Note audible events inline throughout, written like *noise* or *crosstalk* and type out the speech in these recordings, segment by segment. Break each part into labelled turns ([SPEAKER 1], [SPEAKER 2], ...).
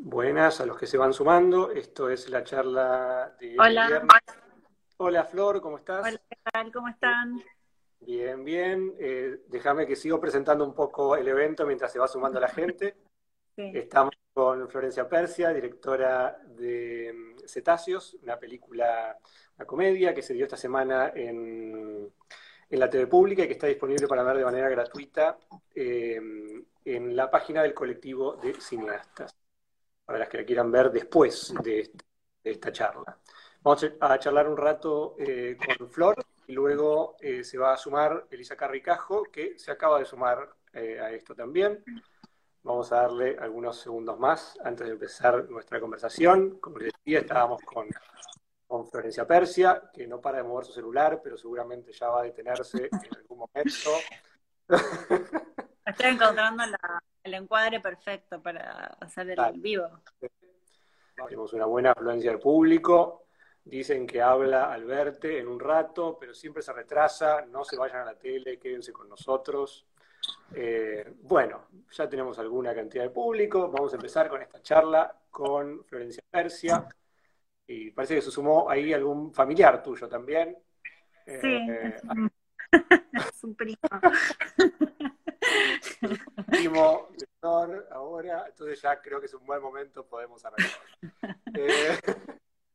[SPEAKER 1] Buenas a los que se van sumando. Esto es la charla de
[SPEAKER 2] Hola.
[SPEAKER 1] viernes. Hola Flor, ¿cómo estás?
[SPEAKER 2] Hola, ¿qué tal? ¿Cómo están?
[SPEAKER 1] Bien, bien. Eh, déjame que sigo presentando un poco el evento mientras se va sumando la gente. *laughs*
[SPEAKER 2] Sí.
[SPEAKER 1] Estamos con Florencia Persia, directora de mm, Cetáceos, una película, una comedia que se dio esta semana en, en la TV Pública y que está disponible para ver de manera gratuita eh, en la página del colectivo de cineastas, para las que la quieran ver después de, este- de esta charla. Vamos a charlar un rato eh, con Flor y luego eh, se va a sumar Elisa Carricajo, que se acaba de sumar eh, a esto también. Vamos a darle algunos segundos más antes de empezar nuestra conversación. Como les decía, estábamos con, con Florencia Persia, que no para de mover su celular, pero seguramente ya va a detenerse en algún momento. *laughs*
[SPEAKER 2] Estoy encontrando la- el encuadre perfecto para hacer el
[SPEAKER 1] Dale.
[SPEAKER 2] vivo.
[SPEAKER 1] Tenemos una buena afluencia de público. Dicen que habla al verte en un rato, pero siempre se retrasa. No se vayan a la tele, quédense con nosotros. Eh, bueno, ya tenemos alguna cantidad de público. Vamos a empezar con esta charla con Florencia Persia. Y parece que se sumó ahí algún familiar tuyo también. Eh,
[SPEAKER 2] Sí, es un, es un primo. *laughs*
[SPEAKER 1] primo de Flor ahora, entonces ya creo que es un buen momento, podemos arrancar. *laughs* Eh,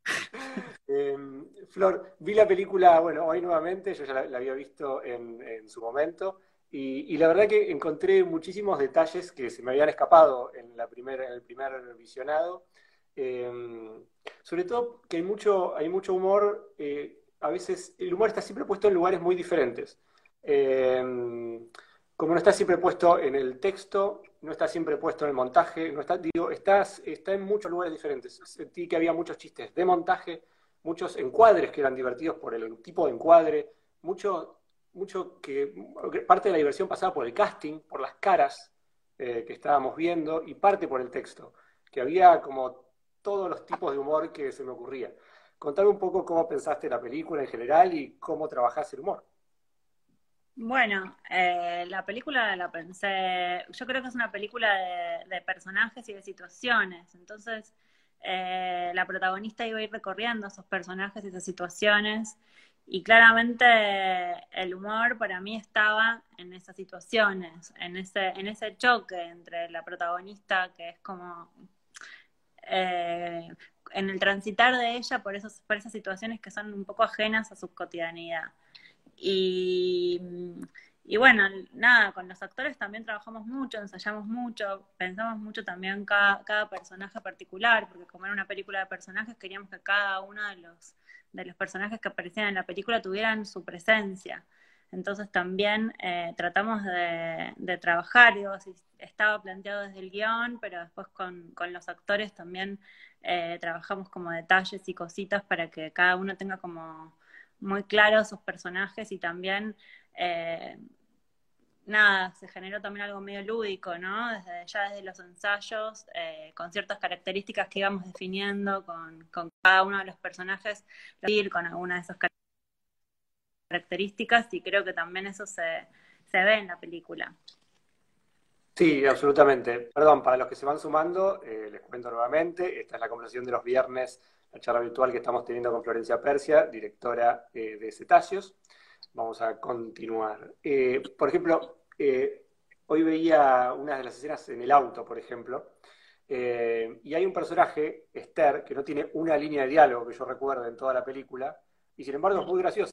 [SPEAKER 1] *laughs* em, Flor, vi la película, bueno, hoy nuevamente, yo ya la, la había visto en, en su momento, y, y la verdad que encontré muchísimos detalles que se me habían escapado en, la primera, en el primer visionado. Em, sobre todo que hay mucho, hay mucho humor, eh, a veces el humor está siempre puesto en lugares muy diferentes. Em, como no está siempre puesto en el texto, no está siempre puesto en el montaje, no está, digo, estás, está en muchos lugares diferentes. Sentí que había muchos chistes de montaje, muchos encuadres que eran divertidos por el tipo de encuadre, mucho, mucho que parte de la diversión pasaba por el casting, por las caras eh, que estábamos viendo y parte por el texto, que había como todos los tipos de humor que se me ocurría. Contame un poco cómo pensaste la película en general y cómo trabajás el humor.
[SPEAKER 2] Bueno, eh, la película la pensé, yo creo que es una película de, de personajes y de situaciones, entonces eh, la protagonista iba a ir recorriendo esos personajes y esas situaciones y claramente el humor para mí estaba en esas situaciones, en ese, en ese choque entre la protagonista que es como eh, en el transitar de ella por, esos, por esas situaciones que son un poco ajenas a su cotidianidad. Y, y bueno, nada, con los actores también trabajamos mucho, ensayamos mucho, pensamos mucho también cada, cada personaje particular, porque como era una película de personajes, queríamos que cada uno de los, de los personajes que aparecían en la película tuvieran su presencia. Entonces también eh, tratamos de, de trabajar, digo, si estaba planteado desde el guion, pero después con, con los actores también eh, trabajamos como detalles y cositas para que cada uno tenga como muy claros sus personajes y también, eh, nada, se generó también algo medio lúdico, ¿no? Desde ya desde los ensayos, eh, con ciertas características que íbamos definiendo con, con cada uno de los personajes, con alguna de esas características y creo que también eso se, se ve en la película.
[SPEAKER 1] Sí, absolutamente. Perdón, para los que se van sumando, eh, les cuento nuevamente, esta es la conversación de los viernes, la charla virtual que estamos teniendo con Florencia Persia, directora eh, de Cetáceos. Vamos a continuar. Eh, por ejemplo, eh, hoy veía una de las escenas en el auto, por ejemplo, y hay un personaje, Esther, que no tiene una línea de diálogo que yo recuerde en toda la película, y sin embargo es muy graciosa.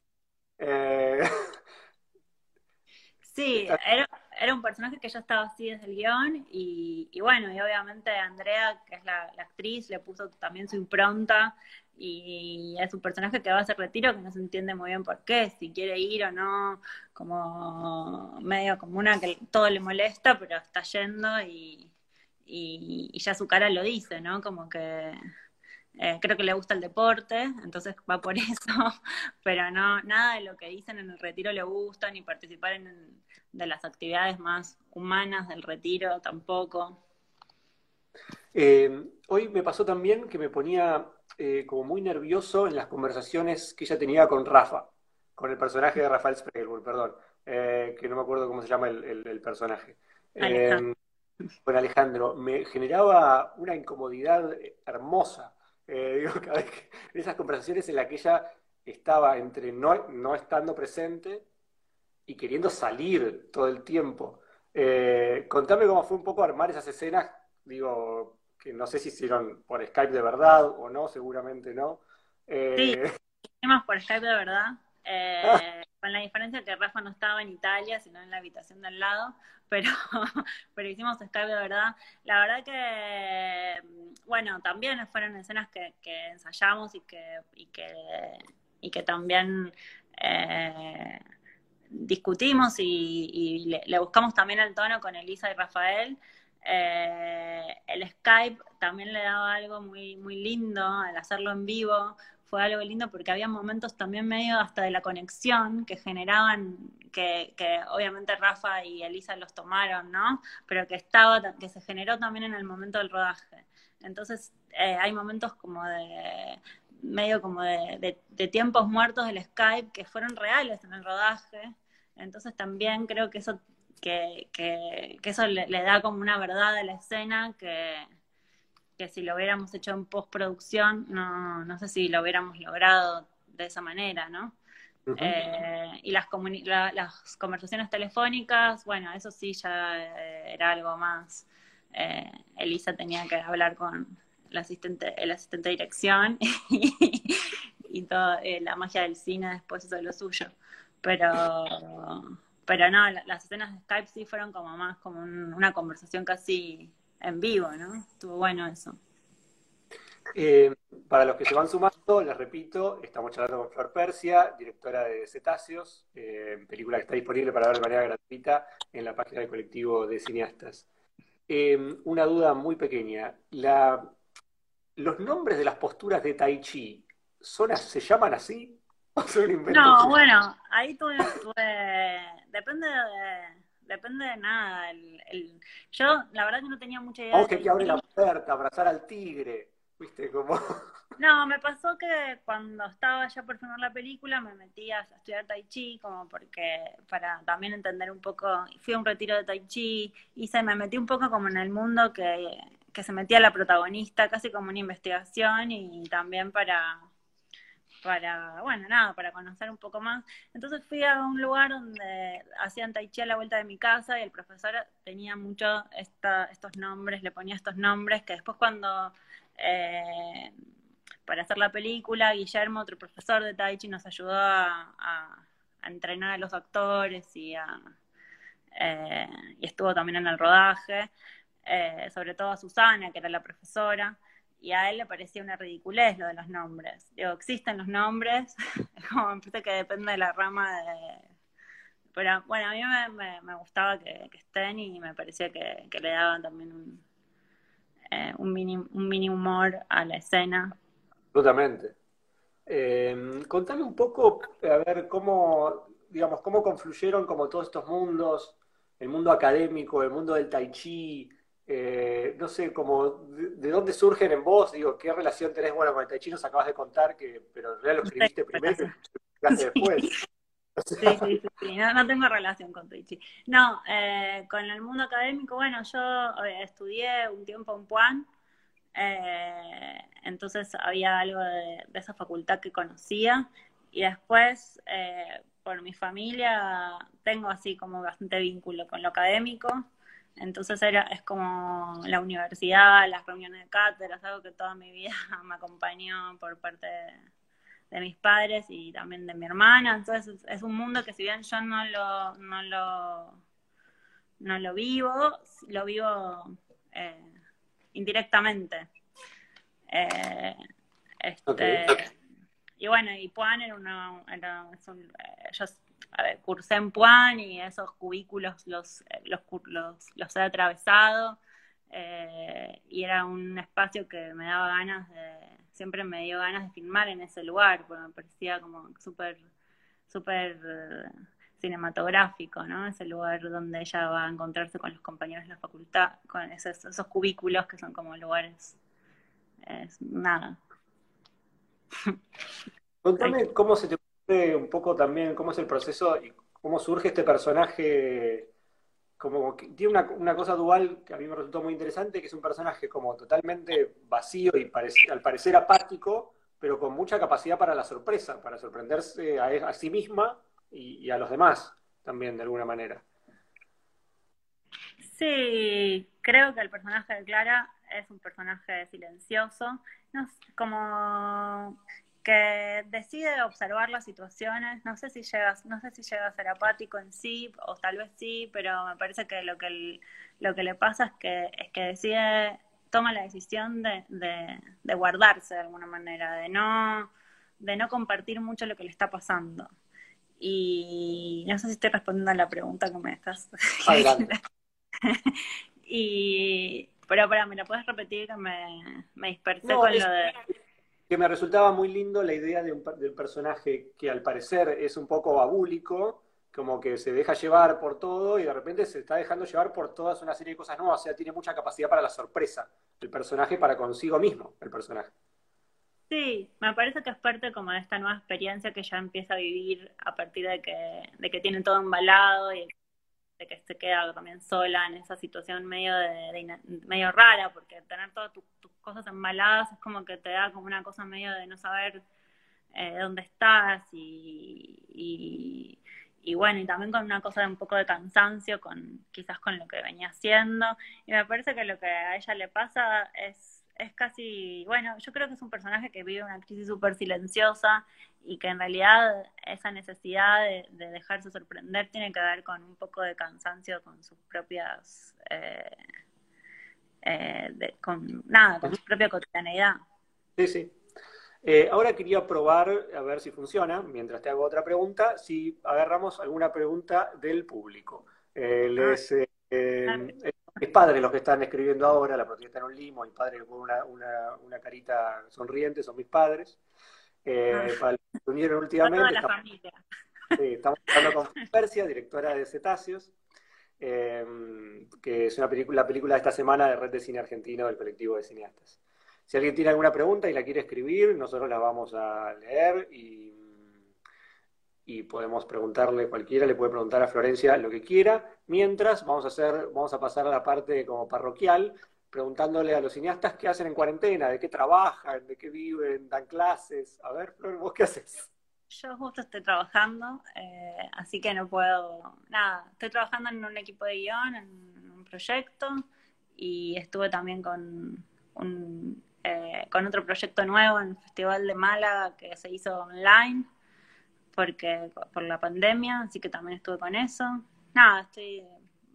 [SPEAKER 2] Sí, era, era un personaje que ya estaba así desde el guion y, y bueno, y obviamente Andrea, que es la, actriz, le puso también su impronta y es un personaje que va a hacer retiro que no se entiende muy bien por qué, si quiere ir o no, como medio como una que todo le molesta, pero está yendo y, y ya su cara lo dice, ¿no? Como que eh, creo que le gusta el deporte, entonces va por *laughs* eso, pero no, nada de lo que dicen en el retiro le gusta, ni participar en, de las actividades más humanas del retiro tampoco.
[SPEAKER 1] Eh, hoy me pasó también que me ponía eh, como muy nervioso en las conversaciones que ella tenía con Rafa, con el personaje de Rafael Spiegelberg, perdón, eh, que no me acuerdo cómo se llama el, el- el personaje.
[SPEAKER 2] Alejandro.
[SPEAKER 1] con Alejandro, me generaba una incomodidad hermosa. Eh, *laughs* digo, cada vez que, en esas conversaciones en las que ella estaba entre no, no estando presente y queriendo salir todo el tiempo. Eh, contame cómo fue un poco armar esas escenas, digo, que no sé si hicieron por Skype de verdad o no, seguramente no.
[SPEAKER 2] Eh... Sí, *laughs* hicimos por Skype de verdad. Eh, con la diferencia que Rafa no estaba en Italia, sino en la habitación de al lado, pero, *laughs* pero hicimos Skype de verdad. La verdad que, bueno, también fueron escenas que, ensayamos y que, y que, y que también eh, discutimos y, le, buscamos también el tono con Elisa y Rafael. Eh, el Skype también le daba algo muy, muy lindo al hacerlo en vivo, fue algo lindo porque había momentos también medio hasta de la conexión que generaban, que, obviamente Rafa y Elisa los tomaron, ¿no? Pero que estaba, que se generó también en el momento del rodaje. Entonces eh, hay momentos como de medio como de, tiempos muertos del Skype que fueron reales en el rodaje. Entonces también creo que eso, que, que, eso le, le da como una verdad a la escena que, que si lo hubiéramos hecho en postproducción, no, no sé si lo hubiéramos logrado de esa manera, ¿no? Eh, y las, las conversaciones telefónicas, bueno, eso sí ya eh, era algo más. Eh, Elisa tenía que hablar con el asistente, el asistente de dirección *laughs* y, toda la magia del cine después eso es lo suyo. Pero, pero no, las escenas de Skype sí fueron como más como una conversación casi en vivo, ¿no? Estuvo bueno eso.
[SPEAKER 1] Eh, para los que se van sumando, les repito, estamos charlando con Flor Persia, directora de Cetáceos, eh, película que está disponible para ver de manera gratuita en la página del colectivo de cineastas. Eh, una duda muy pequeña. La, ¿Los nombres de las posturas de Tai Chi son, se llaman así? *laughs*
[SPEAKER 2] no, bueno, ahí tuve, depende de depende de nada. El, yo, la verdad que no tenía mucha idea.
[SPEAKER 1] Vamos que abre la puerta, abrazar al tigre, viste, como... *laughs*
[SPEAKER 2] No, me pasó que cuando estaba ya por filmar la película me metí a estudiar Tai Chi, como porque, para también entender un poco, fui a un retiro de Tai Chi, y se me metí un poco como en el mundo que, que se metía la protagonista, casi como una investigación, y también para para, bueno, nada, para conocer un poco más. Entonces fui a un lugar donde hacían tai chi a la vuelta de mi casa y el profesor tenía mucho esta, estos nombres, le ponía estos nombres que después cuando, eh, para hacer la película, Guillermo, otro profesor de tai chi, nos ayudó a, entrenar a los actores y, a, eh, y estuvo también en el rodaje, eh, sobre todo a Susana, que era la profesora y a él le parecía una ridiculez lo de los nombres. Digo, existen los nombres, *laughs* como me que depende de la rama de... Pero bueno, a mí me, gustaba que, estén y me parecía que, le daban también un, eh, un, mini, un mini humor a la escena.
[SPEAKER 1] Absolutamente. Eh, contame un poco, a ver, cómo, digamos, cómo confluyeron como todos estos mundos, el mundo académico, el mundo del tai chi, eh, no sé, como de, dónde surgen en vos, digo, qué relación tenés, bueno, con el Tai Chi nos acabas de contar, que, pero en realidad lo escribiste primero y lo *laughs* después.
[SPEAKER 2] Sí, sí, sí, No, tengo relación con Tai Chi. No, eh, con el mundo académico, bueno, yo eh, estudié un tiempo en Puan, entonces había algo de, esa facultad que conocía, y después, por mi familia, tengo así como bastante vínculo con lo académico, entonces era, es como la universidad, las reuniones de cátedras, algo que toda mi vida *laughs* me acompañó por parte de, mis padres y también de mi hermana. Entonces es, un mundo que si bien yo no lo, no lo, no lo vivo, lo vivo eh, indirectamente. Eh, este, Y bueno, y Puan era una, era, un, eh, a ver, cursé en Puan y esos cubículos los, los, los, he atravesado eh, y era un espacio que me daba ganas de, siempre me dio ganas de filmar en ese lugar, porque me parecía como súper, súper eh, cinematográfico, ¿no? Ese lugar donde ella va a encontrarse con los compañeros de la facultad, con esos, esos cubículos que son como lugares, nada.
[SPEAKER 1] Contame *laughs* cómo se te un poco también cómo es el proceso y cómo surge este personaje como que tiene una, cosa dual que a mí me resultó muy interesante, que es un personaje como totalmente vacío y al parecer apático, pero con mucha capacidad para la sorpresa, para sorprenderse a, sí misma y, a los demás también, de alguna manera.
[SPEAKER 2] Sí, creo que el personaje de Clara es un personaje silencioso, no, como que decide observar las situaciones, no sé si llega, no sé si llega a ser apático en sí, o tal vez sí, pero me parece que lo que lo que le pasa es que, es que decide, toma la decisión de, de, guardarse de alguna manera, de no, de no compartir mucho lo que le está pasando. Y no sé si estoy respondiendo a la pregunta que me estás *laughs* *laughs* y pero para, ¿me la puedes repetir que me, me dispersé con lo de
[SPEAKER 1] que me resultaba muy lindo la idea de un, del personaje que al parecer es un poco abúlico, como que se deja llevar por todo y de repente se está dejando llevar por toda una serie de cosas nuevas, o sea, tiene mucha capacidad para la sorpresa, el personaje para consigo mismo, el personaje.
[SPEAKER 2] Sí, me parece que es parte como de esta nueva experiencia que ya empieza a vivir a partir de que, de que tiene todo embalado y que se queda también sola en esa situación medio de, medio rara, porque tener todas tus cosas embaladas es como que te da como una cosa medio de no saber eh, dónde estás y, y, bueno, y también con una cosa de un poco de cansancio, con quizás con lo que venía haciendo. Y me parece que lo que a ella le pasa es es casi, bueno, yo creo que es un personaje que vive una crisis súper silenciosa y que en realidad esa necesidad de, dejarse sorprender tiene que ver con un poco de cansancio con sus propias, eh, eh, con nada, con su propia cotidianeidad.
[SPEAKER 1] Sí, sí. Eh, ahora quería probar, a ver si funciona, mientras te hago otra pregunta, si agarramos alguna pregunta del público. les, ah mis padres los que están escribiendo ahora, la propiedad en un limo, mi padre con una, una, una, carita sonriente, son mis padres. Eh, ah. Para los que se unieron últimamente. Estamos, sí, estamos hablando con Persia, directora de Cetáceos, eh, que es una película, la película de esta semana de Red de Cine Argentino del colectivo de cineastas. Si alguien tiene alguna pregunta y la quiere escribir, nosotros la vamos a leer y y podemos preguntarle, cualquiera le puede preguntar a Florencia lo que quiera, mientras vamos a hacer, vamos a pasar a la parte como parroquial, preguntándole a los cineastas qué hacen en cuarentena, de qué trabajan, de qué viven, dan clases. A ver, Flor, ¿vos qué haces?
[SPEAKER 2] Yo justo estoy trabajando, eh, así que no puedo, nada, estoy trabajando en un equipo de guion, en un proyecto, y estuve también con un, eh, con otro proyecto nuevo en el Festival de Málaga que se hizo online, porque por la pandemia, así que también estuve con eso. Nada, estoy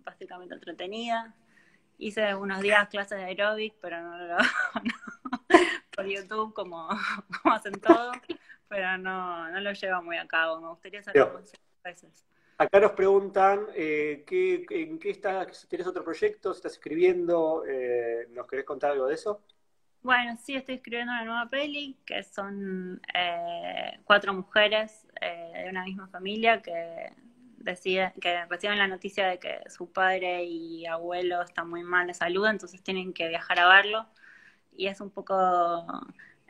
[SPEAKER 2] básicamente entretenida. Hice unos días clases de aeróbic, pero no lo *laughs* por YouTube como, *laughs* como, hacen todo, pero no, no lo llevo muy a cabo. Me gustaría más veces.
[SPEAKER 1] Acá nos preguntan eh, ¿qué, en qué estás, si tienes otro proyecto, si estás escribiendo, eh, ¿nos querés contar algo de eso?
[SPEAKER 2] Bueno, sí, estoy escribiendo una nueva peli, que son eh, cuatro mujeres eh, de una misma familia que decide, que reciben la noticia de que su padre y abuelo están muy mal de salud, entonces tienen que viajar a verlo. Y es un poco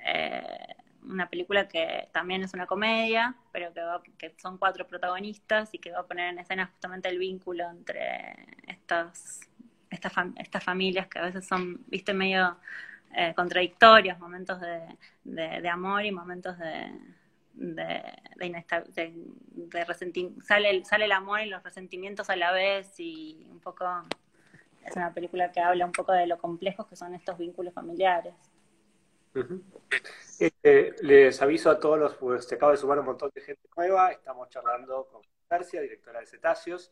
[SPEAKER 2] eh, una película que también es una comedia, pero que, que son cuatro protagonistas y que va a poner en escena justamente el vínculo entre estas, estas, estas familias que a veces son, viste, medio eh, contradictorios, momentos de, de, amor y momentos de, de, de, resentimiento. Sale, sale el amor y los resentimientos a la vez y un poco es una película que habla un poco de lo complejos que son estos vínculos familiares.
[SPEAKER 1] Eh, les aviso a todos los, pues se acaba de sumar un montón de gente nueva, estamos charlando con Garcia, directora de Cetáceos,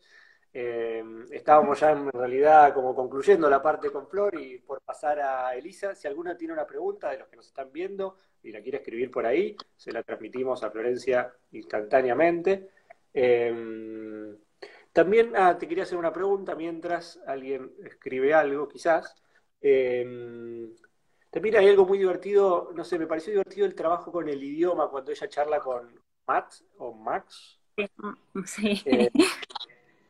[SPEAKER 1] eh, estábamos ya en realidad como concluyendo la parte con Flor y por pasar a Elisa, si alguna tiene una pregunta de los que nos están viendo y la quiere escribir por ahí, se la transmitimos a Florencia instantáneamente. Eh, también ah, te quería hacer una pregunta mientras alguien escribe algo, quizás. Eh, también hay algo muy divertido, no sé, me pareció divertido el trabajo con el idioma cuando ella charla con Matt o Max. Sí. Eh,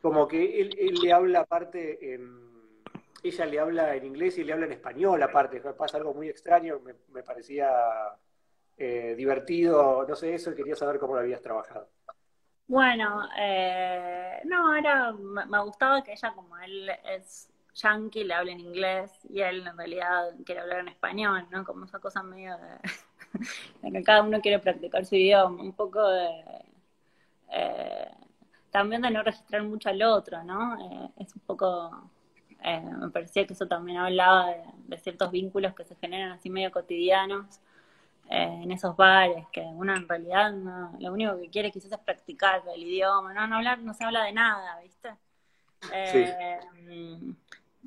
[SPEAKER 1] como que él, le habla aparte, en, ella le habla en inglés y le habla en español aparte, pasa algo muy extraño, me, parecía eh, divertido, no sé eso, quería saber cómo lo habías trabajado.
[SPEAKER 2] Bueno, eh, no, era, me, gustaba que ella, como él es yankee, le hable en inglés y él en realidad quiere hablar en español, ¿no? Como esa cosa medio *laughs* de, que cada uno quiere practicar su idioma, un poco de... Eh, también de no registrar mucho al otro, ¿no? Eh, es un poco... me parecía que eso también hablaba de ciertos vínculos que se generan así medio cotidianos eh, en esos bares, que uno en realidad lo único que quiere quizás es practicar el idioma, no, no hablar, no se habla de nada, ¿viste? Eh,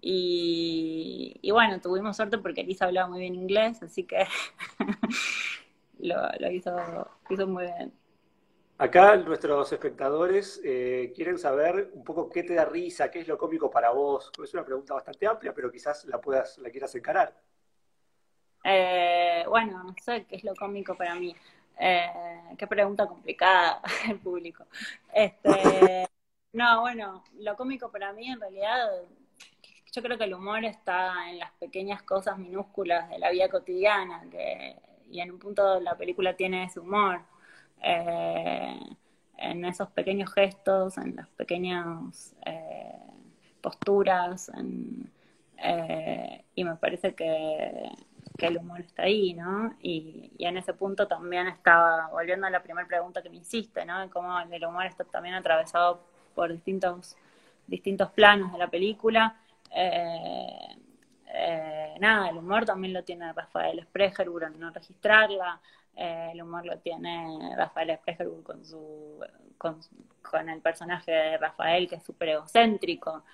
[SPEAKER 2] y, bueno, tuvimos suerte porque Elisa hablaba muy bien inglés, así que *laughs* lo, hizo, hizo muy bien.
[SPEAKER 1] Acá nuestros espectadores eh, quieren saber un poco qué te da risa, qué es lo cómico para vos. Es una pregunta bastante amplia, pero quizás la puedas, la quieras encarar.
[SPEAKER 2] Eh, bueno, no sé qué es lo cómico para mí. Eh, qué pregunta complicada *laughs* el público. Este, *laughs* no, bueno, lo cómico para mí en realidad, yo creo que el humor está en las pequeñas cosas minúsculas de la vida cotidiana, y en un punto la película tiene ese humor. Eh, en esos pequeños gestos, en las pequeñas posturas, y me parece que que el humor está ahí, ¿no? Y, en ese punto también estaba, volviendo a la primera pregunta que me hiciste, ¿no? Cómo el humor está también atravesado por distintos, distintos planos de la película. Eh, eh, nada, el humor también lo tiene Rafael Sprecherburg en no registrarla, eh, el humor lo tiene Rafael Sprecherburg con su con, el personaje de Rafael que es súper egocéntrico.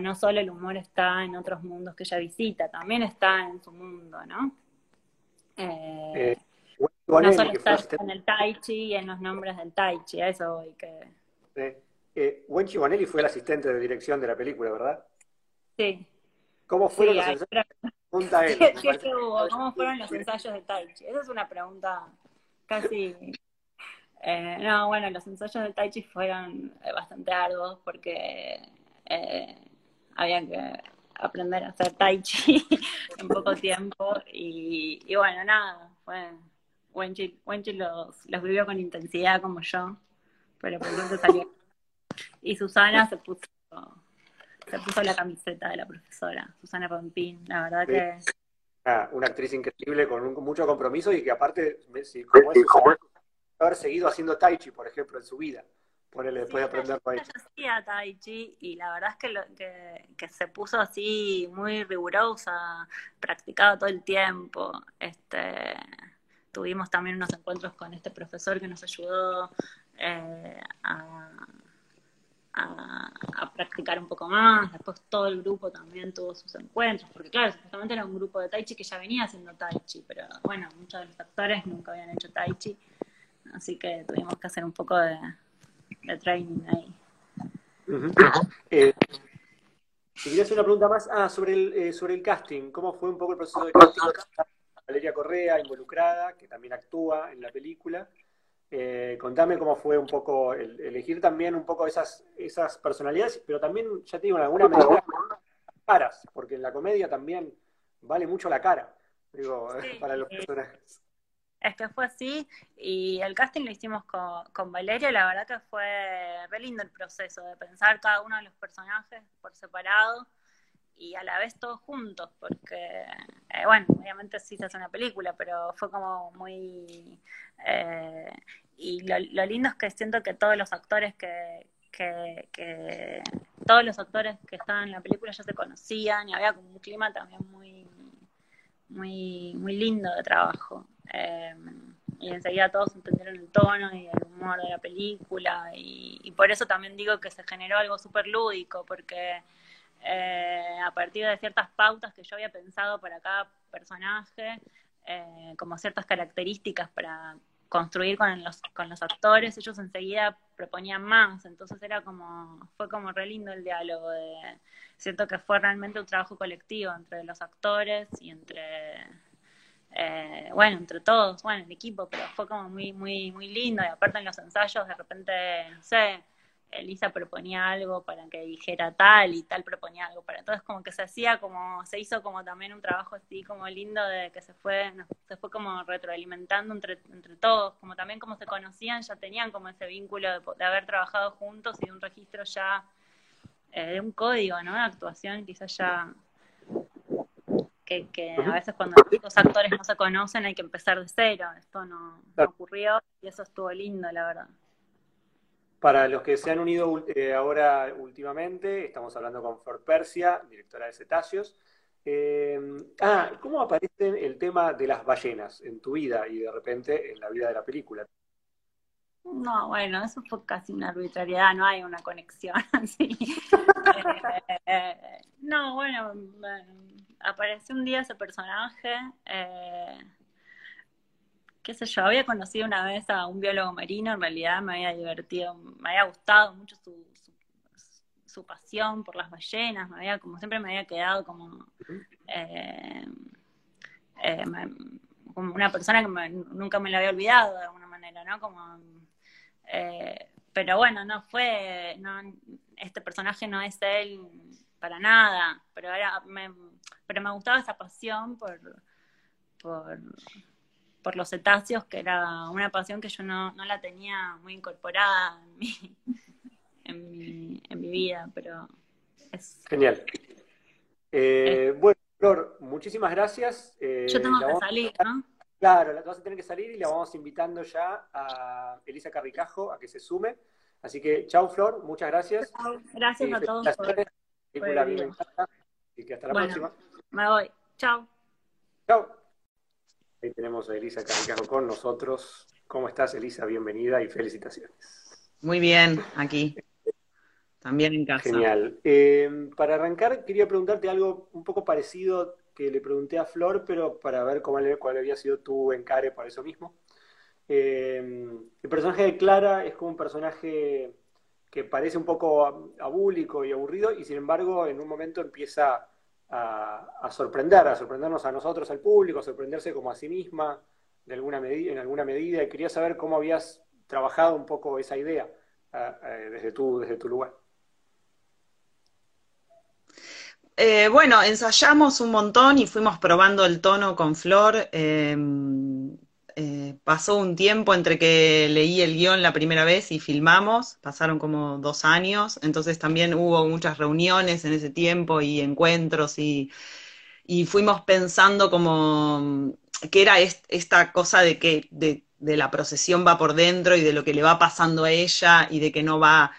[SPEAKER 2] no solo el humor está en otros mundos que ella visita, también está en su mundo, ¿no? Eh, no solo está en el Tai Chi y en los nombres del Tai Chi, a eso voy que...
[SPEAKER 1] Wenchi fue el asistente de dirección de la película, ¿verdad?
[SPEAKER 2] Sí.
[SPEAKER 1] ¿Cómo fueron los ensayos? *laughs*
[SPEAKER 2] ¿Cómo fueron los ensayos de Tai Chi? Esa es una pregunta casi... Eh, no, bueno, los ensayos de Tai Chi fueron eh, bastante arduos porque eh, había que aprender a hacer Tai Chi *laughs* en poco tiempo y, bueno, nada, fue... Wenchi, los, los vivió con intensidad como yo, pero por eso salió. Y Susana se puso se puso la camiseta de la profesora, Susana Pampín, la verdad que...
[SPEAKER 1] una actriz increíble con, mucho compromiso y que aparte, si, como es, haber seguido haciendo tai chi, por ejemplo, en su vida. Ponele después de aprender
[SPEAKER 2] tai chi. hacía tai chi y la verdad es que, lo, que, se puso así muy rigurosa, practicaba todo el tiempo. Este, tuvimos también unos encuentros con este profesor que nos ayudó eh, a a, practicar un poco más, después todo el grupo también tuvo sus encuentros, porque claro, supuestamente era un grupo de Tai Chi que ya venía haciendo Tai Chi, pero bueno, muchos de los actores nunca habían hecho Tai Chi, así que tuvimos que hacer un poco de, training ahí.
[SPEAKER 1] Eh, quería hacer una pregunta más ah, sobre, eh, sobre el casting, ¿cómo fue un poco el proceso de casting? Valeria Correa involucrada, que también actúa en la película. Eh, contame cómo fue un poco elegir también un poco esas, esas personalidades, pero también, ya te digo, en alguna medida, caras, porque en la comedia también vale mucho la cara, digo, *laughs* para los personajes.
[SPEAKER 2] Es que fue así, y el casting lo hicimos con, con Valeria, la verdad que fue re lindo el proceso de pensar cada uno de los personajes por separado y a la vez todos juntos, porque, eh, bueno, obviamente sí se hace una película, pero fue como muy... Eh, y lo, lindo es que siento que todos los actores que, que, todos los actores que estaban en la película ya se conocían y había como un clima también muy muy muy lindo de trabajo. Eh, y enseguida todos entendieron el tono y el humor de la película y, y por eso también digo que se generó algo súper lúdico porque eh, a partir de ciertas pautas que yo había pensado para cada personaje, eh, como ciertas características para construir con los, con los actores, ellos enseguida proponían más, entonces era como, fue como re lindo el diálogo, de, siento que fue realmente un trabajo colectivo entre los actores y entre, eh, bueno, entre todos, bueno, el equipo, pero fue como muy, muy, muy lindo, y aparte en los ensayos de repente, no sé, Elisa proponía algo para que dijera tal y tal proponía algo para entonces como que se hacía como se hizo como también un trabajo así como lindo de que se fue se fue como retroalimentando entre entre todos como también como se conocían ya tenían como ese vínculo de, haber trabajado juntos y de un registro ya eh, de un código no de actuación quizás ya que, que a veces cuando los actores no se conocen hay que empezar de cero esto no ocurrió y eso estuvo lindo la verdad
[SPEAKER 1] para los que se han unido eh, ahora últimamente, estamos hablando con Flor Persia, directora de Cetáceos. Eh, ah, ¿cómo aparece el tema de las ballenas en tu vida y de repente en la vida de la película?
[SPEAKER 2] No, bueno, eso fue casi una arbitrariedad, no hay una conexión *laughs* así. Eh, no, bueno, apareció un día ese personaje qué sé yo, había conocido una vez a un biólogo marino, en realidad me había divertido, me había gustado mucho su, su, pasión por las ballenas, me había, como siempre me había quedado como, eh, eh, como una persona que nunca me lo había olvidado de alguna manera, ¿no? Como, eh, pero bueno, no fue, no, este personaje no es él para nada, pero era, me, pero me gustaba esa pasión por, por por los cetáceos, que era una pasión que yo no, la tenía muy incorporada en mi, en mi, vida, pero es...
[SPEAKER 1] Genial. Eh, bueno, Flor, muchísimas gracias.
[SPEAKER 2] Eh, yo tengo que salir, ¿no?
[SPEAKER 1] Claro, la vas a tener que salir y la vamos invitando ya a Elisa Carricajo a que se sume. Así que, chao, Flor, muchas gracias.
[SPEAKER 2] Gracias a todos por,
[SPEAKER 1] y que hasta la próxima.
[SPEAKER 2] Me voy. Chao.
[SPEAKER 1] Chao. Ahí tenemos a Elisa Carricajo con nosotros. ¿Cómo estás, Elisa? Bienvenida y felicitaciones.
[SPEAKER 3] Muy bien, aquí. También en casa.
[SPEAKER 1] Genial. Eh, para arrancar, quería preguntarte algo un poco parecido que le pregunté a Flor, pero para ver cómo, cuál había sido tu encare por eso mismo. Eh, el personaje de Clara es como un personaje que parece un poco abúlico y aburrido, y sin embargo, en un momento empieza a, sorprender, a sorprendernos a nosotros, al público, a sorprenderse como a sí misma de alguna en alguna medida, y quería saber cómo habías trabajado un poco esa idea desde, tu, desde tu lugar.
[SPEAKER 3] Eh, bueno, ensayamos un montón y fuimos probando el tono con Flor. Eh, eh, pasó un tiempo entre que leí el guion la primera vez y filmamos, pasaron como dos años, entonces también hubo muchas reuniones en ese tiempo y encuentros y, fuimos pensando como que era esta cosa de que de, de la procesión va por dentro y de lo que le va pasando a ella y de que no va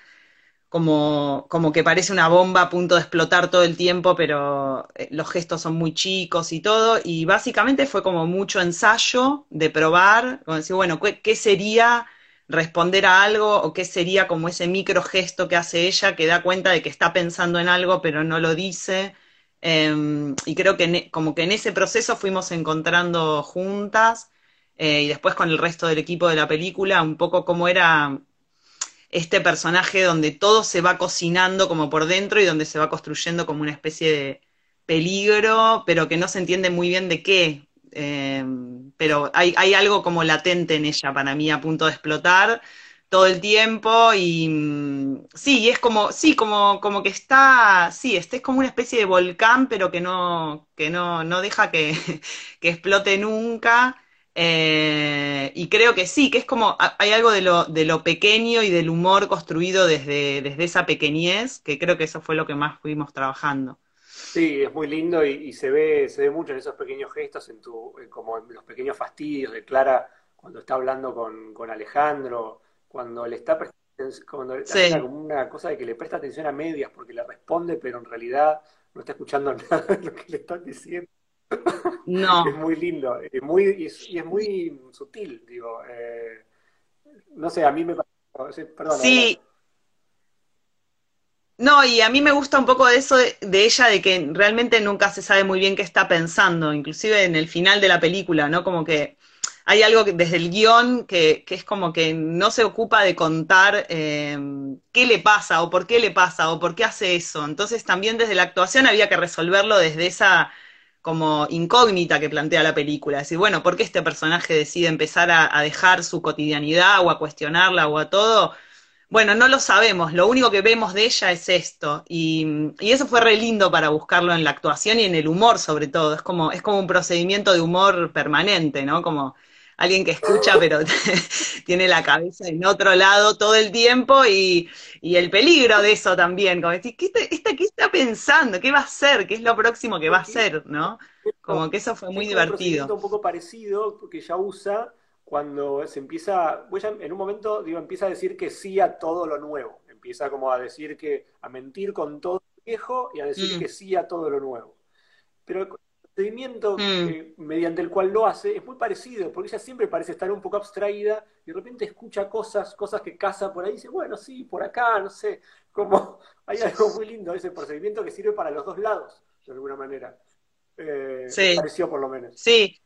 [SPEAKER 3] como, como que parece una bomba a punto de explotar todo el tiempo, pero eh, los gestos son muy chicos y todo, y básicamente fue como mucho ensayo de probar, como decir, bueno, ¿qué, sería responder a algo o qué sería como ese micro gesto que hace ella que da cuenta de que está pensando en algo pero no lo dice? Em, y creo que e, como que en ese proceso fuimos encontrando juntas eh, y después con el resto del equipo de la película un poco cómo era este personaje donde todo se va cocinando como por dentro y donde se va construyendo como una especie de peligro, pero que no se entiende muy bien de qué. Eh, pero hay, algo como latente en ella para mí a punto de explotar todo el tiempo y mm, sí, es como, sí, como, como que está, sí, este es como una especie de volcán, pero que no, que no, no deja que, *laughs* que explote nunca. Eh, y creo que sí, que es como, hay algo de lo, de lo pequeño y del humor construido desde, desde esa pequeñez, que creo que eso fue lo que más fuimos trabajando.
[SPEAKER 1] Sí, es muy lindo y, se ve se ve mucho en esos pequeños gestos, en tu, como en los pequeños fastidios de Clara cuando está hablando con, con Alejandro, cuando le está cuando como una cosa de que le presta atención a medias porque le responde, pero en realidad no está escuchando *laughs* nada de lo que le están diciendo.
[SPEAKER 3] No.
[SPEAKER 1] es muy lindo, es muy, y, es, muy sutil, digo. Eh, no sé, a mí me parece. Perdón.
[SPEAKER 3] Sí. No, y a mí me gusta un poco de eso de, ella, de que realmente nunca se sabe muy bien qué está pensando, inclusive en el final de la película, ¿no? Como que hay algo desde el guion que, es como que no se ocupa de contar eh, qué le pasa o por qué le pasa o por qué hace eso. Entonces también desde la actuación había que resolverlo desde esa como incógnita que plantea la película. Es decir, bueno, ¿por qué este personaje decide empezar a, dejar su cotidianidad o a cuestionarla o a todo? bueno, no lo sabemos, lo único que vemos de ella es esto. Y, y, eso fue re lindo para buscarlo en la actuación y en el humor, sobre todo. Es como, es como un procedimiento de humor permanente, ¿no? Como alguien que escucha, pero *laughs* tiene la cabeza en otro lado todo el tiempo y, y el peligro de eso también. Como decir, ¿qué está, ¿qué está pensando? ¿Qué va a hacer? ¿Qué es lo próximo que va a hacer? ¿No? Como que eso fue muy divertido.
[SPEAKER 1] Un poco parecido, porque ella usa cuando se empieza, en un momento, digo, empieza a decir que sí a todo lo nuevo. Empieza como a decir que, a mentir con todo lo viejo y a decir mm. que sí a todo lo nuevo. Pero procedimiento mm. mediante el cual lo hace es muy parecido, porque ella siempre parece estar un poco abstraída y de repente escucha cosas, cosas que caza por ahí y dice, bueno, sí, por acá, no sé, como *laughs* hay algo muy lindo ese procedimiento que sirve para los dos lados, de alguna manera. Eh, sí. Pareció por lo menos.
[SPEAKER 3] Sí,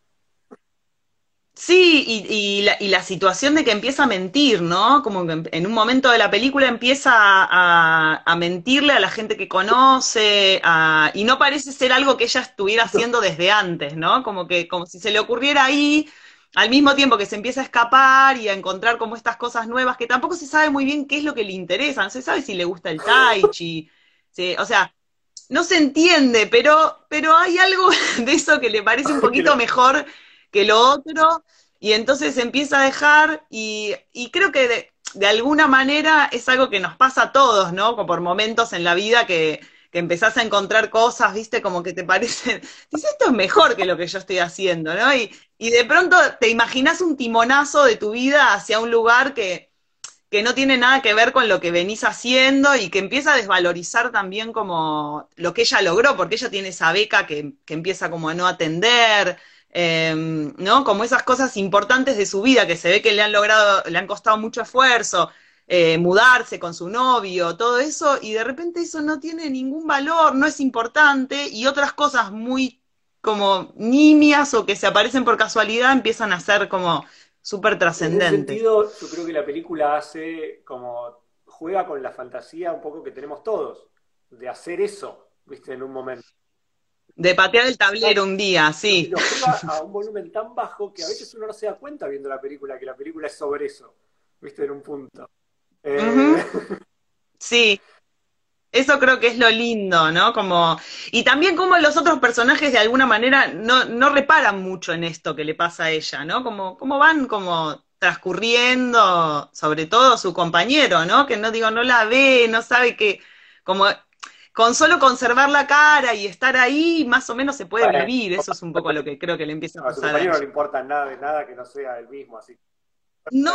[SPEAKER 3] Sí, y, la, y, la, situación de que empieza a mentir, ¿no? Como que en un momento de la película empieza a, mentirle a la gente que conoce, y no parece ser algo que ella estuviera haciendo desde antes, ¿no? Como que, como si se le ocurriera ahí, al mismo tiempo que se empieza a escapar y a encontrar como estas cosas nuevas, que tampoco se sabe muy bien qué es lo que le interesa, no se sabe si le gusta el tai chi, o sea, no se entiende, pero, pero hay algo *laughs* de eso que le parece un poquito mejor que lo otro, y entonces empieza a dejar, y, creo que de, alguna manera es algo que nos pasa a todos, ¿no? Como por momentos en la vida que, que empezás a encontrar cosas, viste, como que te parecen, *laughs* dices, esto es mejor que lo que yo estoy haciendo, ¿no? Y, y de pronto te imaginas un timonazo de tu vida hacia un lugar que, que no tiene nada que ver con lo que venís haciendo y que empieza a desvalorizar también como lo que ella logró, porque ella tiene esa beca que, que empieza como a no atender, Em, ¿no? Como esas cosas importantes de su vida que se ve que le han logrado, le han costado mucho esfuerzo, eh, mudarse con su novio, todo eso, y de repente eso no tiene ningún valor, no es importante, y otras cosas muy como nimias o que se aparecen por casualidad empiezan a ser como súper trascendentes. En ese
[SPEAKER 1] sentido, yo creo que la película hace como juega con la fantasía un poco que tenemos todos, de hacer eso, viste, en un momento.
[SPEAKER 3] De patear el tablero un día, sí.
[SPEAKER 1] lo juega a un volumen tan bajo que a veces uno no se da cuenta viendo la película que la película es sobre eso, viste, en un punto.
[SPEAKER 3] Eh, *laughs* sí. Eso creo que es lo lindo, ¿no? Como, y también como los otros personajes de alguna manera no, no reparan mucho en esto que le pasa a ella, ¿no? Como, como van como transcurriendo, sobre todo su compañero, ¿no? Que no digo, no la ve, no sabe que, como con solo conservar la cara y estar ahí, más o menos se puede vivir. Eso es un poco lo que creo que le empieza a pasar.
[SPEAKER 1] A su compañero no le importa nada de nada que no sea el mismo, así.
[SPEAKER 3] No,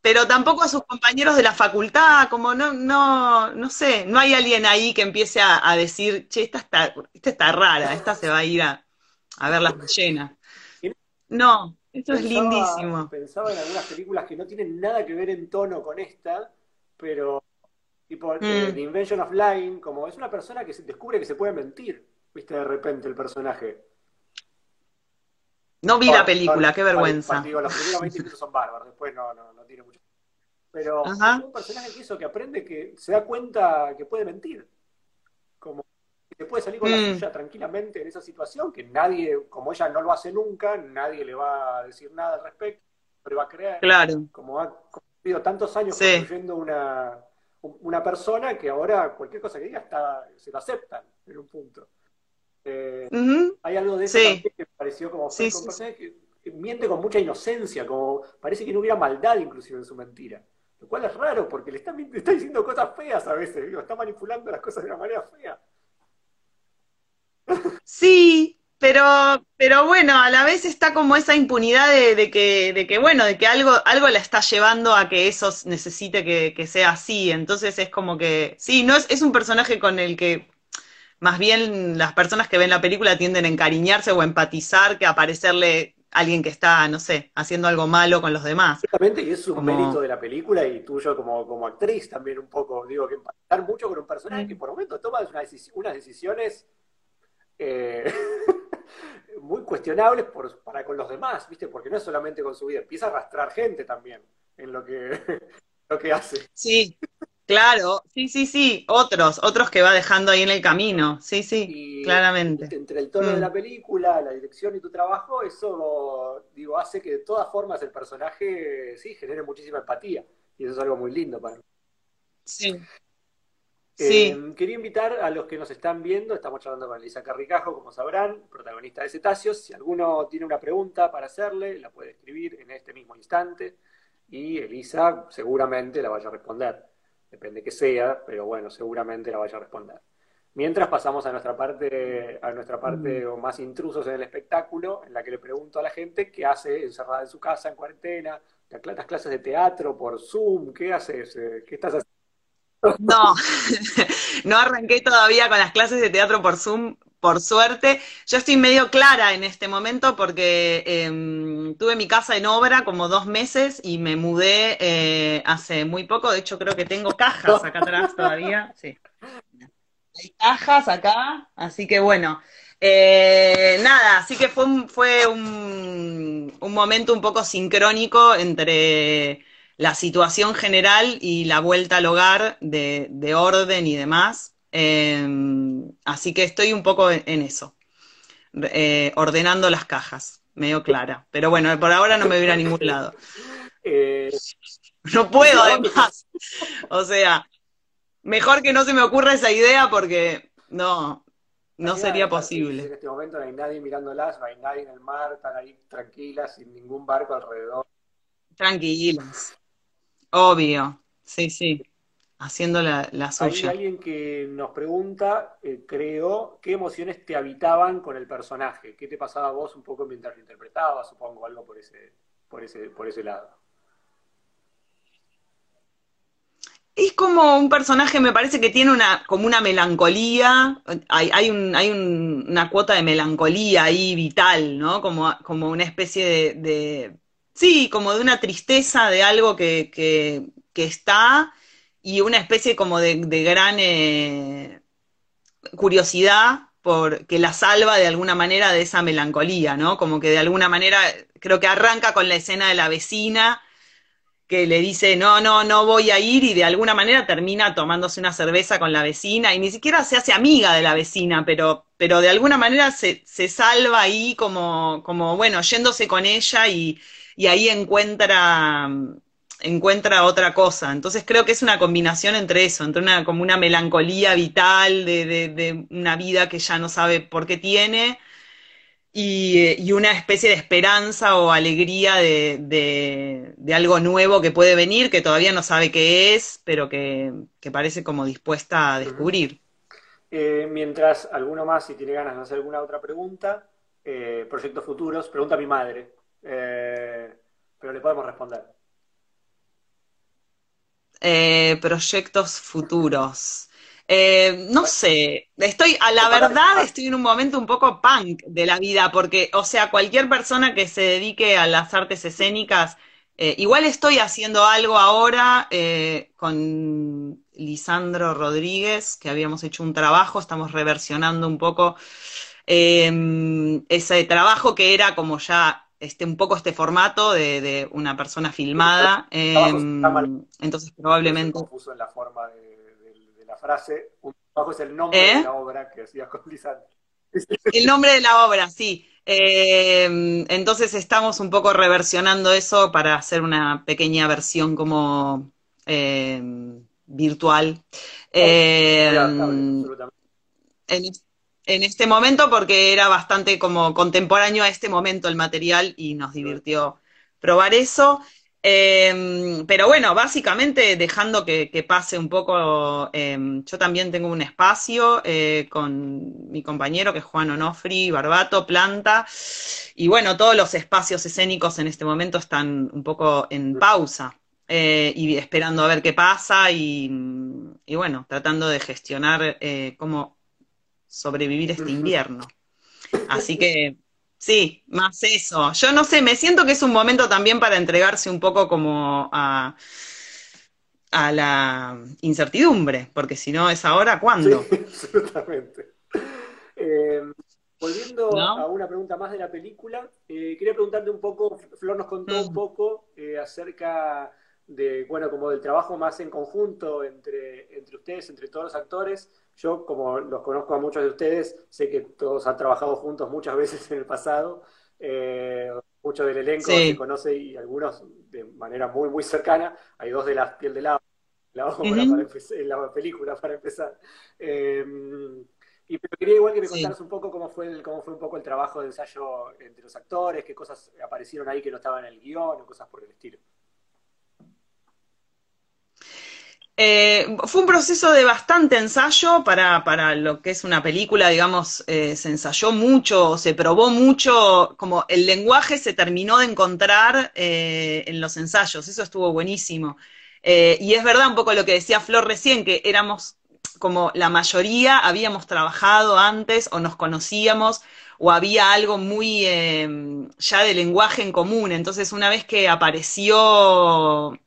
[SPEAKER 3] pero tampoco a sus compañeros de la facultad, como no, no, no sé, no hay alguien ahí que empiece a, decir, che, esta está, esta está rara, esta se va a ir a, a ver las ballenas. No, esto es lindísimo.
[SPEAKER 1] Pensaba en algunas películas que no tienen nada que ver en tono con esta, pero Tipo, eh, mm. The Invention of Lying, como es una persona que se descubre que se puede mentir, viste, de repente el personaje.
[SPEAKER 3] No vi la película, qué vergüenza.
[SPEAKER 1] digo, los primeros 20 *laughs* minutos son bárbaros, después no, no, no tiene mucho. Pero es un personaje que hizo que aprende que se da cuenta que puede mentir. Como que puede salir con la mm. suya tranquilamente en esa situación, que nadie, como ella no lo hace nunca, nadie le va a decir nada al respecto, pero va a creer.
[SPEAKER 3] Claro.
[SPEAKER 1] Como ha vivido tantos años construyendo una, una persona que ahora cualquier cosa que diga está, se lo aceptan en un punto. Eh, hay algo de eso que me pareció como sí, que, miente con mucha inocencia, como parece que no hubiera maldad inclusive en su mentira. Lo cual es raro porque le está, está diciendo cosas feas a veces, digo, está manipulando las cosas de una manera fea.
[SPEAKER 3] Sí, pero, pero bueno, a la vez está como esa impunidad de, que, de que, bueno, de que algo, algo la está llevando a que eso necesite que, sea así. Entonces es como que, sí, no es, es un personaje con el que más bien las personas que ven la película tienden a encariñarse o empatizar que a parecerle alguien que está, no sé, haciendo algo malo con los demás.
[SPEAKER 1] Exactamente, y es un mérito de la película y tuyo como, como actriz también un poco, digo, que empatizar mucho con un personaje que por momentos toma unas decisiones eh, *laughs* *laughs* muy cuestionables para con los demás, ¿viste? Porque no es solamente con su vida, empieza a arrastrar gente también en lo que, *laughs* lo que hace.
[SPEAKER 3] Sí, claro, sí, sí, sí, otros, otros que va dejando ahí en el camino, sí, sí, claramente.
[SPEAKER 1] Entre el tono de la mm. película, la dirección y tu trabajo, eso, digo, hace que de todas formas el personaje, sí, genere muchísima empatía. y eso es algo muy lindo para mí.
[SPEAKER 3] Sí.
[SPEAKER 1] Eh, quería invitar a los que nos están viendo, estamos charlando con Elisa Carricajo, como sabrán, protagonista de Cetáceos. Si alguno tiene una pregunta para hacerle, la puede escribir en este mismo instante y Elisa seguramente la vaya a responder. Depende que sea, pero bueno, seguramente la vaya a responder. Mientras pasamos a nuestra parte, a nuestra parte mm. más intrusos en el espectáculo, en la que le pregunto a la gente qué hace encerrada en su casa, en cuarentena, las clases de teatro por Zoom, ¿qué haces? ¿Qué estás haciendo?
[SPEAKER 3] No, *laughs* no arranqué todavía con las clases de teatro por Zoom, por suerte. Yo estoy medio clara en este momento porque em, tuve mi casa en obra como dos meses y me mudé eh, hace muy poco. De hecho, creo que tengo cajas acá atrás todavía. Sí. Hay cajas acá, así que bueno. Eh, nada, así que fue, fue un, un momento un poco sincrónico entre la situación general y la vuelta al hogar de, orden y demás. Em, así que estoy un poco en, eso, eh, ordenando las cajas, medio clara. Pero bueno, por ahora no me voy a, ningún *laughs* lado. Eh, no puedo, además. O sea, mejor que no se me ocurra esa idea porque no, no sería posible.
[SPEAKER 1] En este momento no hay nadie mirándolas, no hay nadie en el mar, están ahí tranquilas, sin ningún barco alrededor.
[SPEAKER 3] Tranquilas. Obvio, sí, sí, haciendo la, suya.
[SPEAKER 1] Hay alguien que nos pregunta, eh, creo, ¿qué emociones te habitaban con el personaje? ¿Qué te pasaba a vos un poco mientras lo interpretabas? Supongo algo por ese, por ese, por ese lado.
[SPEAKER 3] Es como un personaje, me parece que tiene una, como una melancolía, hay, hay, un, hay una cuota de melancolía ahí vital, ¿no? Como, como una especie de Sí, como de una tristeza de algo que, que, está y una especie como de, gran eh, curiosidad por, que la salva de alguna manera de esa melancolía, ¿no? Como que de alguna manera creo que arranca con la escena de la vecina que le dice, no, no, no voy a ir y de alguna manera termina tomándose una cerveza con la vecina y ni siquiera se hace amiga de la vecina, pero, pero de alguna manera se, se salva ahí como, como, bueno, yéndose con ella y, y ahí encuentra, encuentra otra cosa. Entonces creo que es una combinación entre eso, entre una, como una melancolía vital de, de, una vida que ya no sabe por qué tiene y, una especie de esperanza o alegría de, de, algo nuevo que puede venir, que todavía no sabe qué es, pero que, que parece como dispuesta a descubrir.
[SPEAKER 1] Eh, mientras alguno más, si tiene ganas de hacer alguna otra pregunta, eh, proyectos futuros, pregunta a mi madre. Eh, pero le podemos responder.
[SPEAKER 3] Eh, proyectos futuros. Eh, no sé, estoy, a la verdad, estoy en un momento un poco punk de la vida, porque, o sea, cualquier persona que se dedique a las artes escénicas, igual estoy haciendo algo ahora con Lisandro Rodríguez, que habíamos hecho un trabajo, estamos reversionando un poco ese trabajo que era como ya este, un poco este formato de, una persona filmada. Em, entonces probablemente...
[SPEAKER 1] Confuso en la forma de, la frase. Un trabajo es el nombre de ¿Eh? la obra que hacías con
[SPEAKER 3] El nombre de la obra, sí. Em, entonces estamos un poco reversionando eso para hacer una pequeña versión como em, virtual. en, en este momento porque era bastante como contemporáneo a este momento el material y nos divirtió probar eso. Em, pero bueno, básicamente dejando que, pase un poco, em, yo también tengo un espacio eh, con mi compañero que es Juan Onofri, Barbato, Planta, y bueno, todos los espacios escénicos en este momento están un poco en pausa. Eh, y esperando a ver qué pasa y, y bueno, tratando de gestionar eh, cómo sobrevivir este invierno. Así que sí, más eso. Yo no sé, me siento que es un momento también para entregarse un poco como a, a la incertidumbre, porque si no es ahora, ¿cuándo? *laughs*
[SPEAKER 1] absolutamente. Eh, volviendo a una pregunta más de la película, eh, quería preguntarte un poco, Flor nos contó un mm. poco eh, acerca de, bueno, como del trabajo más en conjunto entre, entre ustedes, entre todos los actores. Yo, como los conozco a muchos de ustedes, sé que todos han trabajado juntos muchas *laughs* veces en el pasado. Eh, mucho del elenco se conoce y algunos de manera muy, muy cercana. Hay dos de la piel de la, la obra para empezar, la película para empezar. Eh, y pero quería igual que me contaras un poco cómo fue, el, cómo fue un poco el trabajo de ensayo entre los actores, qué cosas aparecieron ahí que no estaban en el guion o cosas por el estilo.
[SPEAKER 3] Eh, fue un proceso de bastante ensayo para, para, lo que es una película, digamos, eh, se ensayó mucho, se probó mucho, como el lenguaje se terminó de encontrar eh, en los ensayos, eso estuvo buenísimo. y es verdad un poco lo que decía Flor recién, que éramos como la mayoría, habíamos trabajado antes o nos conocíamos o había algo muy ya de lenguaje en común, entonces una vez que apareció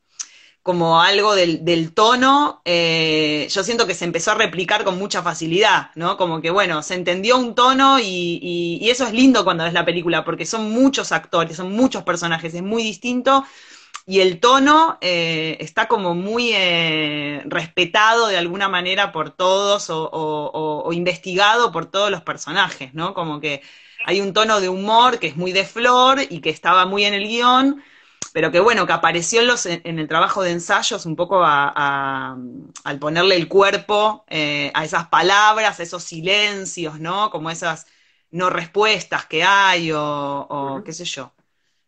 [SPEAKER 3] como algo del, tono, eh, yo siento que se empezó a replicar con mucha facilidad, ¿no? Como que, bueno, se entendió un tono y, eso es lindo cuando ves la película, porque son muchos actores, son muchos personajes, es muy distinto y el tono eh, está como muy eh, respetado de alguna manera por todos o, investigado por todos los personajes, ¿no? Como que hay un tono de humor que es muy de flor y que estaba muy en el guion, pero que bueno, que apareció en, el trabajo de ensayos un poco al ponerle el cuerpo eh, a esas palabras, a esos silencios, ¿no? Como esas no respuestas que hay o, qué sé yo.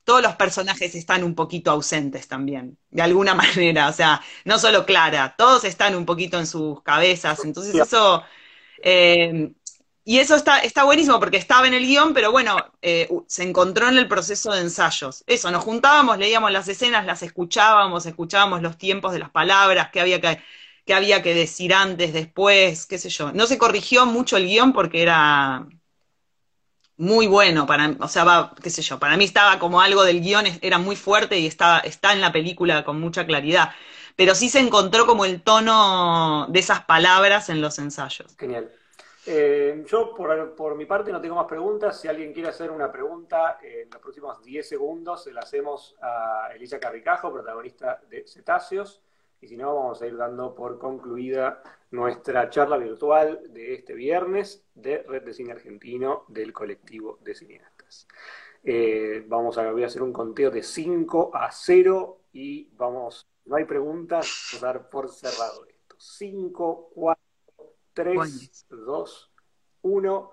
[SPEAKER 3] Todos los personajes están un poquito ausentes también, de alguna *laughs* manera, o sea, no solo Clara, todos están un poquito en sus cabezas, entonces eso eh, y eso está, está buenísimo porque estaba en el guion, pero bueno, eh, se encontró en el proceso de ensayos. Eso, nos juntábamos, leíamos las escenas, las escuchábamos, escuchábamos los tiempos de las palabras, qué había que, qué había que decir antes, después, qué sé yo. No se corrigió mucho el guion porque era muy bueno para, o sea, va, qué sé yo, para mí estaba como algo del guion, era muy fuerte y está, está en la película con mucha claridad. Pero sí se encontró como el tono de esas palabras en los ensayos.
[SPEAKER 1] Genial. Eh, yo, por, mi parte, no tengo más preguntas. Si alguien quiere hacer una pregunta, en los próximos 10 segundos se la hacemos a Elisa Carricajo, protagonista de Cetáceos. Y si no, vamos a ir dando por concluida nuestra charla virtual de este viernes de Red de Cine Argentino del colectivo de cineastas. Eh, vamos a, voy a hacer un conteo de 5 a 0 y vamos, no hay preguntas, vamos a dar por cerrado esto. 5, 4. 3, 2, 1.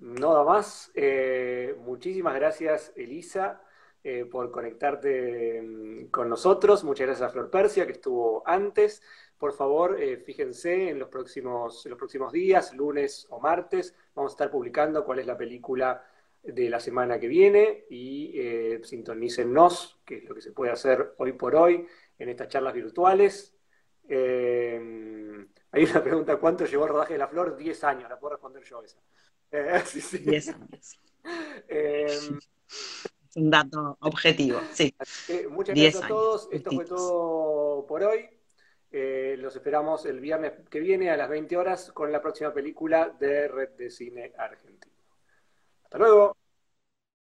[SPEAKER 1] Nada más. Eh, muchísimas gracias, Elisa, eh, por conectarte mm, con nosotros. Muchas gracias a Flor Persia, que estuvo antes. Por favor, eh, fíjense en los, próximos, en los próximos días, lunes o martes, vamos a estar publicando cuál es la película de la semana que viene y sintonícennos, que es lo que se puede hacer hoy por hoy en estas charlas virtuales. Hay una pregunta, ¿cuánto llevó el rodaje de la flor? Diez años, la puedo responder yo esa.
[SPEAKER 3] Eh, *laughs* Diez años. Em, es un dato objetivo, sí.
[SPEAKER 1] muchas gracias a todos. Esto fue todo por hoy. Eh, los esperamos el viernes que viene a las 20 horas con la próxima película de Red de Cine Argentino. Hasta luego.